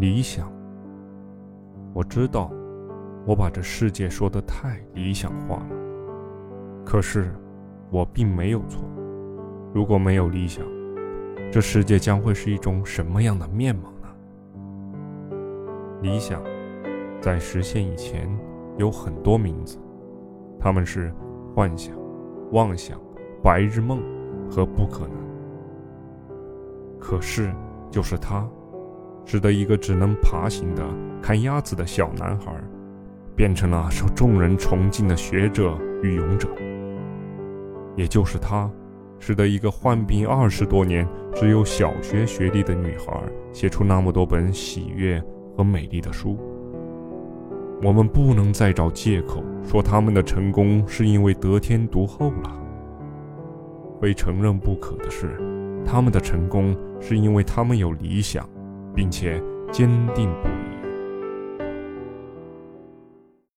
理想。我知道，我把这世界说得太理想化了。可是，我并没有错。如果没有理想，这世界将会是一种什么样的面貌呢？理想，在实现以前有很多名字，他们是幻想、妄想、白日梦和不可能。可是，就是它。使得一个只能爬行的看鸭子的小男孩，变成了受众人崇敬的学者与勇者。也就是他，使得一个患病二十多年、只有小学学历的女孩，写出那么多本喜悦和美丽的书。我们不能再找借口说他们的成功是因为得天独厚了。非承认不可的是，他们的成功是因为他们有理想。并且坚定不移。